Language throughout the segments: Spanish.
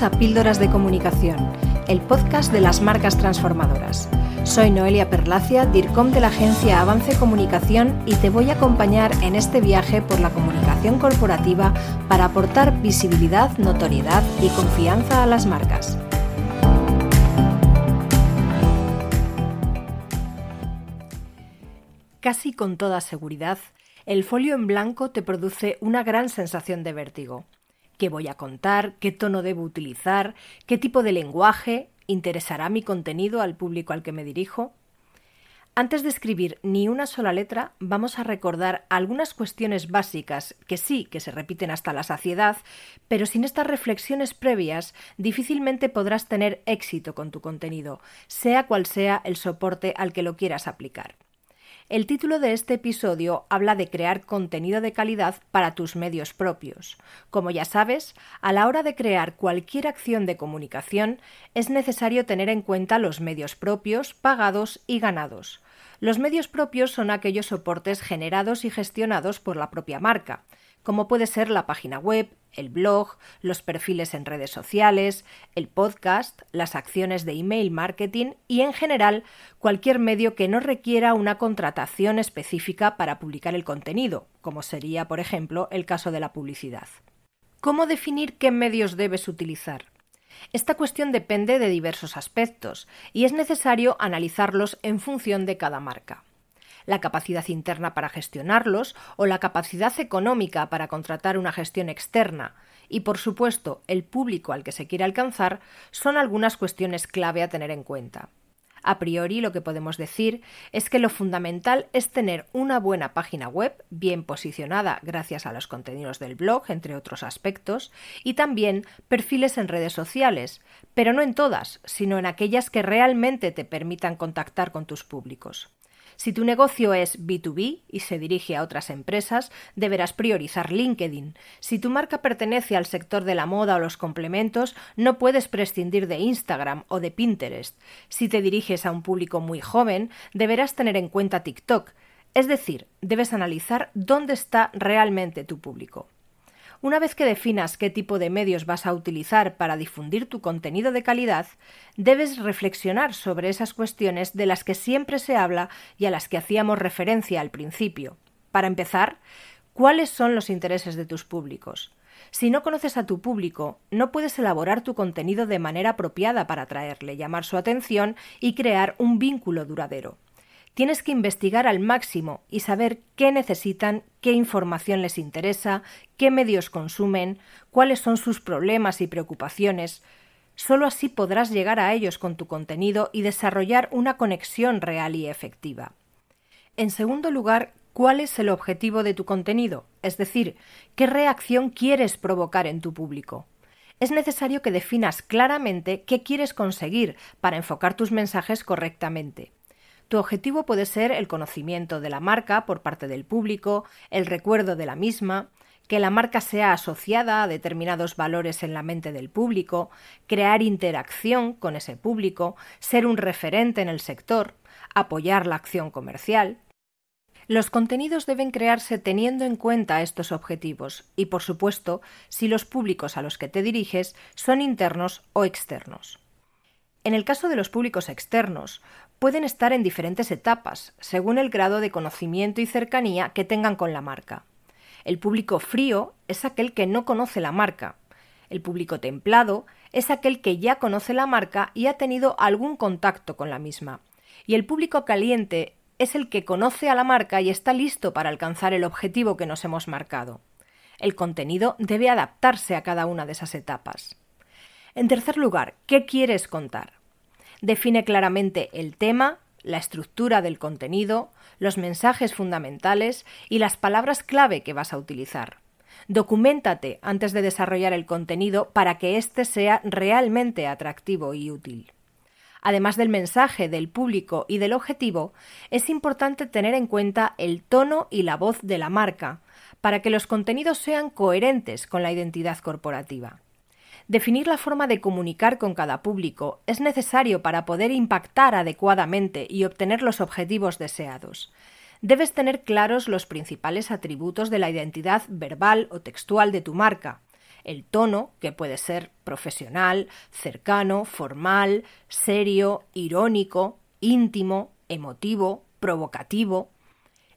A Píldoras de Comunicación, el podcast de las marcas transformadoras. Soy Noelia Perlacia, DIRCOM de la agencia Avance Comunicación y te voy a acompañar en este viaje por la comunicación corporativa para aportar visibilidad, notoriedad y confianza a las marcas. Casi con toda seguridad, el folio en blanco te produce una gran sensación de vértigo qué voy a contar, qué tono debo utilizar, qué tipo de lenguaje, interesará mi contenido al público al que me dirijo. Antes de escribir ni una sola letra, vamos a recordar algunas cuestiones básicas que sí que se repiten hasta la saciedad, pero sin estas reflexiones previas difícilmente podrás tener éxito con tu contenido, sea cual sea el soporte al que lo quieras aplicar. El título de este episodio habla de crear contenido de calidad para tus medios propios. Como ya sabes, a la hora de crear cualquier acción de comunicación es necesario tener en cuenta los medios propios, pagados y ganados. Los medios propios son aquellos soportes generados y gestionados por la propia marca, como puede ser la página web, el blog, los perfiles en redes sociales, el podcast, las acciones de email marketing y en general cualquier medio que no requiera una contratación específica para publicar el contenido, como sería, por ejemplo, el caso de la publicidad. ¿Cómo definir qué medios debes utilizar? Esta cuestión depende de diversos aspectos y es necesario analizarlos en función de cada marca la capacidad interna para gestionarlos o la capacidad económica para contratar una gestión externa y, por supuesto, el público al que se quiere alcanzar son algunas cuestiones clave a tener en cuenta. A priori lo que podemos decir es que lo fundamental es tener una buena página web, bien posicionada gracias a los contenidos del blog, entre otros aspectos, y también perfiles en redes sociales, pero no en todas, sino en aquellas que realmente te permitan contactar con tus públicos. Si tu negocio es B2B y se dirige a otras empresas, deberás priorizar LinkedIn. Si tu marca pertenece al sector de la moda o los complementos, no puedes prescindir de Instagram o de Pinterest. Si te diriges a un público muy joven, deberás tener en cuenta TikTok. Es decir, debes analizar dónde está realmente tu público. Una vez que definas qué tipo de medios vas a utilizar para difundir tu contenido de calidad, debes reflexionar sobre esas cuestiones de las que siempre se habla y a las que hacíamos referencia al principio. Para empezar, ¿cuáles son los intereses de tus públicos? Si no conoces a tu público, no puedes elaborar tu contenido de manera apropiada para atraerle, llamar su atención y crear un vínculo duradero. Tienes que investigar al máximo y saber qué necesitan, qué información les interesa, qué medios consumen, cuáles son sus problemas y preocupaciones. Solo así podrás llegar a ellos con tu contenido y desarrollar una conexión real y efectiva. En segundo lugar, ¿cuál es el objetivo de tu contenido? Es decir, ¿qué reacción quieres provocar en tu público? Es necesario que definas claramente qué quieres conseguir para enfocar tus mensajes correctamente. Tu objetivo puede ser el conocimiento de la marca por parte del público, el recuerdo de la misma, que la marca sea asociada a determinados valores en la mente del público, crear interacción con ese público, ser un referente en el sector, apoyar la acción comercial. Los contenidos deben crearse teniendo en cuenta estos objetivos y, por supuesto, si los públicos a los que te diriges son internos o externos. En el caso de los públicos externos, pueden estar en diferentes etapas, según el grado de conocimiento y cercanía que tengan con la marca. El público frío es aquel que no conoce la marca. El público templado es aquel que ya conoce la marca y ha tenido algún contacto con la misma. Y el público caliente es el que conoce a la marca y está listo para alcanzar el objetivo que nos hemos marcado. El contenido debe adaptarse a cada una de esas etapas. En tercer lugar, ¿qué quieres contar? Define claramente el tema, la estructura del contenido, los mensajes fundamentales y las palabras clave que vas a utilizar. Documéntate antes de desarrollar el contenido para que éste sea realmente atractivo y útil. Además del mensaje, del público y del objetivo, es importante tener en cuenta el tono y la voz de la marca, para que los contenidos sean coherentes con la identidad corporativa. Definir la forma de comunicar con cada público es necesario para poder impactar adecuadamente y obtener los objetivos deseados. Debes tener claros los principales atributos de la identidad verbal o textual de tu marca. el tono, que puede ser profesional, cercano, formal, serio, irónico, íntimo, emotivo, provocativo,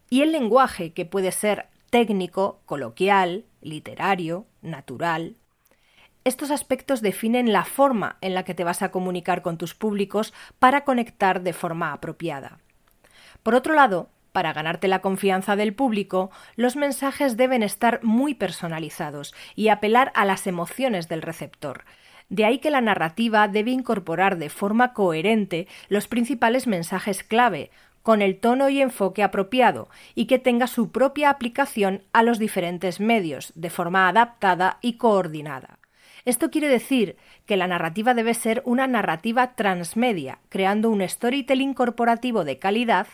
y el lenguaje, que puede ser técnico, coloquial, literario, natural. Estos aspectos definen la forma en la que te vas a comunicar con tus públicos para conectar de forma apropiada. Por otro lado, para ganarte la confianza del público, los mensajes deben estar muy personalizados y apelar a las emociones del receptor. De ahí que la narrativa debe incorporar de forma coherente los principales mensajes clave, con el tono y enfoque apropiado, y que tenga su propia aplicación a los diferentes medios, de forma adaptada y coordinada. Esto quiere decir que la narrativa debe ser una narrativa transmedia, creando un storytelling corporativo de calidad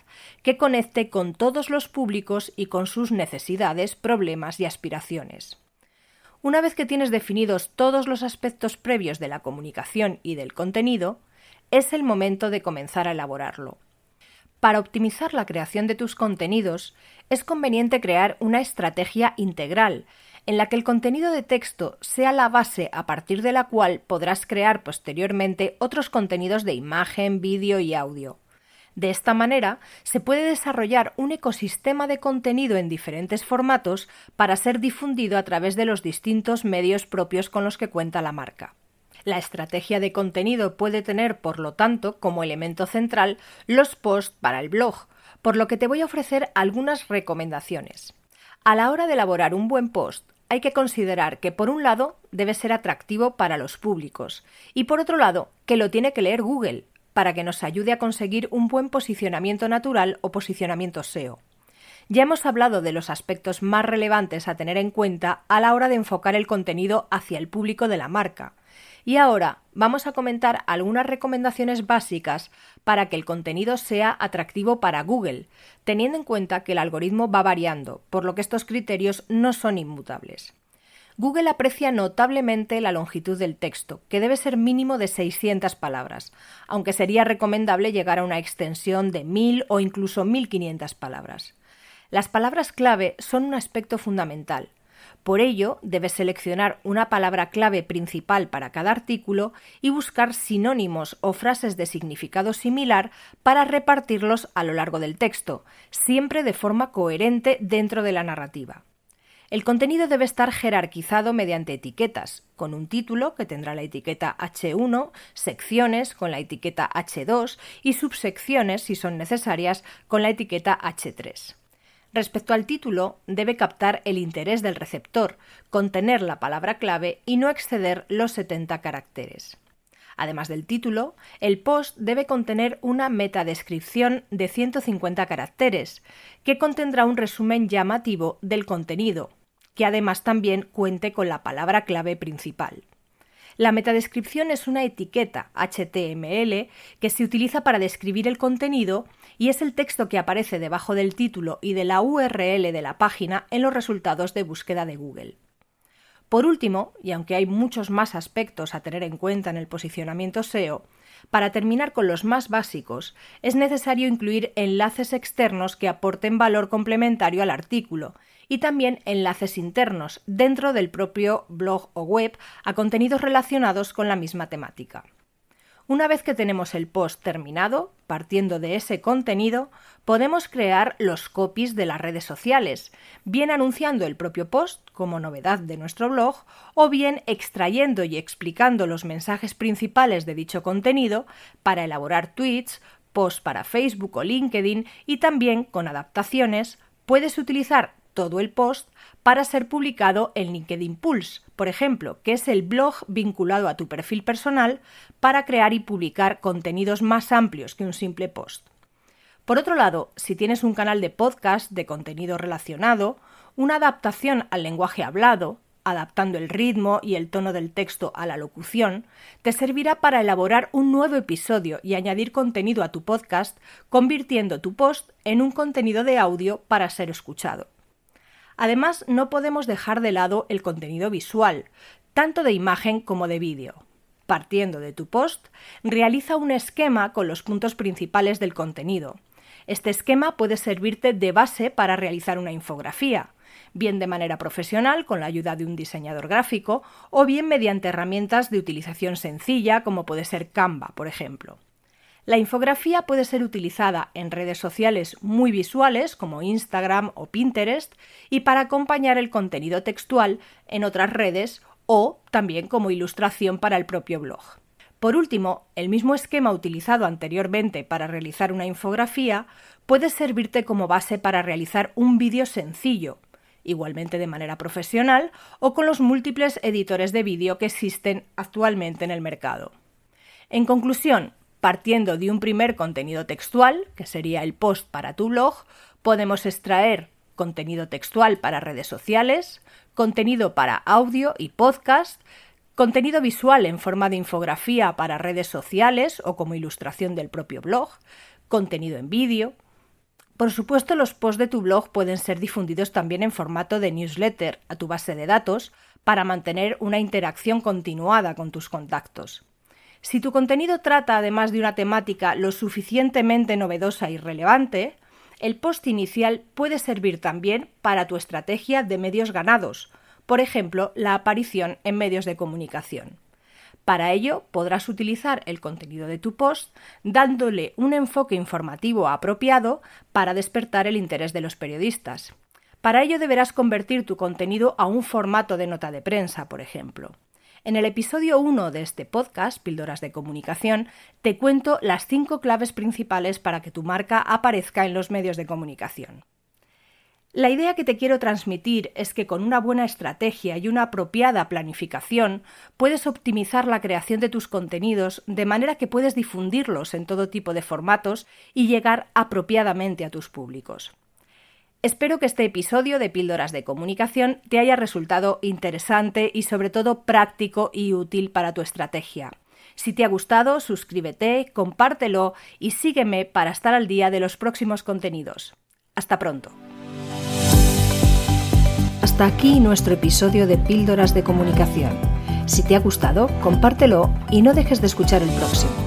que conecte con todos los públicos y con sus necesidades, problemas y aspiraciones. Una vez que tienes definidos todos los aspectos previos de la comunicación y del contenido, es el momento de comenzar a elaborarlo. Para optimizar la creación de tus contenidos, es conveniente crear una estrategia integral en la que el contenido de texto sea la base a partir de la cual podrás crear posteriormente otros contenidos de imagen, vídeo y audio. De esta manera, se puede desarrollar un ecosistema de contenido en diferentes formatos para ser difundido a través de los distintos medios propios con los que cuenta la marca. La estrategia de contenido puede tener, por lo tanto, como elemento central los posts para el blog, por lo que te voy a ofrecer algunas recomendaciones. A la hora de elaborar un buen post, hay que considerar que por un lado debe ser atractivo para los públicos y por otro lado que lo tiene que leer Google para que nos ayude a conseguir un buen posicionamiento natural o posicionamiento SEO. Ya hemos hablado de los aspectos más relevantes a tener en cuenta a la hora de enfocar el contenido hacia el público de la marca, y ahora vamos a comentar algunas recomendaciones básicas para que el contenido sea atractivo para Google, teniendo en cuenta que el algoritmo va variando, por lo que estos criterios no son inmutables. Google aprecia notablemente la longitud del texto, que debe ser mínimo de 600 palabras, aunque sería recomendable llegar a una extensión de 1000 o incluso 1500 palabras. Las palabras clave son un aspecto fundamental, por ello, debes seleccionar una palabra clave principal para cada artículo y buscar sinónimos o frases de significado similar para repartirlos a lo largo del texto, siempre de forma coherente dentro de la narrativa. El contenido debe estar jerarquizado mediante etiquetas, con un título que tendrá la etiqueta H1, secciones con la etiqueta H2 y subsecciones, si son necesarias, con la etiqueta H3. Respecto al título, debe captar el interés del receptor, contener la palabra clave y no exceder los 70 caracteres. Además del título, el post debe contener una metadescripción de 150 caracteres, que contendrá un resumen llamativo del contenido, que además también cuente con la palabra clave principal. La metadescripción es una etiqueta HTML que se utiliza para describir el contenido y es el texto que aparece debajo del título y de la URL de la página en los resultados de búsqueda de Google. Por último, y aunque hay muchos más aspectos a tener en cuenta en el posicionamiento SEO, para terminar con los más básicos, es necesario incluir enlaces externos que aporten valor complementario al artículo y también enlaces internos dentro del propio blog o web a contenidos relacionados con la misma temática. Una vez que tenemos el post terminado, partiendo de ese contenido, podemos crear los copies de las redes sociales, bien anunciando el propio post como novedad de nuestro blog, o bien extrayendo y explicando los mensajes principales de dicho contenido para elaborar tweets, posts para Facebook o LinkedIn y también con adaptaciones puedes utilizar todo el post para ser publicado en LinkedIn Pulse, por ejemplo, que es el blog vinculado a tu perfil personal para crear y publicar contenidos más amplios que un simple post. Por otro lado, si tienes un canal de podcast de contenido relacionado, una adaptación al lenguaje hablado, adaptando el ritmo y el tono del texto a la locución, te servirá para elaborar un nuevo episodio y añadir contenido a tu podcast, convirtiendo tu post en un contenido de audio para ser escuchado. Además, no podemos dejar de lado el contenido visual, tanto de imagen como de vídeo. Partiendo de tu post, realiza un esquema con los puntos principales del contenido. Este esquema puede servirte de base para realizar una infografía, bien de manera profesional con la ayuda de un diseñador gráfico o bien mediante herramientas de utilización sencilla como puede ser Canva, por ejemplo. La infografía puede ser utilizada en redes sociales muy visuales como Instagram o Pinterest y para acompañar el contenido textual en otras redes o también como ilustración para el propio blog. Por último, el mismo esquema utilizado anteriormente para realizar una infografía puede servirte como base para realizar un vídeo sencillo, igualmente de manera profesional o con los múltiples editores de vídeo que existen actualmente en el mercado. En conclusión, partiendo de un primer contenido textual, que sería el post para tu blog, podemos extraer contenido textual para redes sociales, contenido para audio y podcast, contenido visual en forma de infografía para redes sociales o como ilustración del propio blog, contenido en vídeo, por supuesto, los posts de tu blog pueden ser difundidos también en formato de newsletter a tu base de datos para mantener una interacción continuada con tus contactos. Si tu contenido trata además de una temática lo suficientemente novedosa y relevante, el post inicial puede servir también para tu estrategia de medios ganados, por ejemplo, la aparición en medios de comunicación. Para ello podrás utilizar el contenido de tu post dándole un enfoque informativo apropiado para despertar el interés de los periodistas. Para ello deberás convertir tu contenido a un formato de nota de prensa, por ejemplo. En el episodio 1 de este podcast, Píldoras de Comunicación, te cuento las cinco claves principales para que tu marca aparezca en los medios de comunicación. La idea que te quiero transmitir es que con una buena estrategia y una apropiada planificación puedes optimizar la creación de tus contenidos de manera que puedes difundirlos en todo tipo de formatos y llegar apropiadamente a tus públicos. Espero que este episodio de Píldoras de Comunicación te haya resultado interesante y sobre todo práctico y útil para tu estrategia. Si te ha gustado, suscríbete, compártelo y sígueme para estar al día de los próximos contenidos. Hasta pronto. Hasta aquí nuestro episodio de Píldoras de Comunicación. Si te ha gustado, compártelo y no dejes de escuchar el próximo.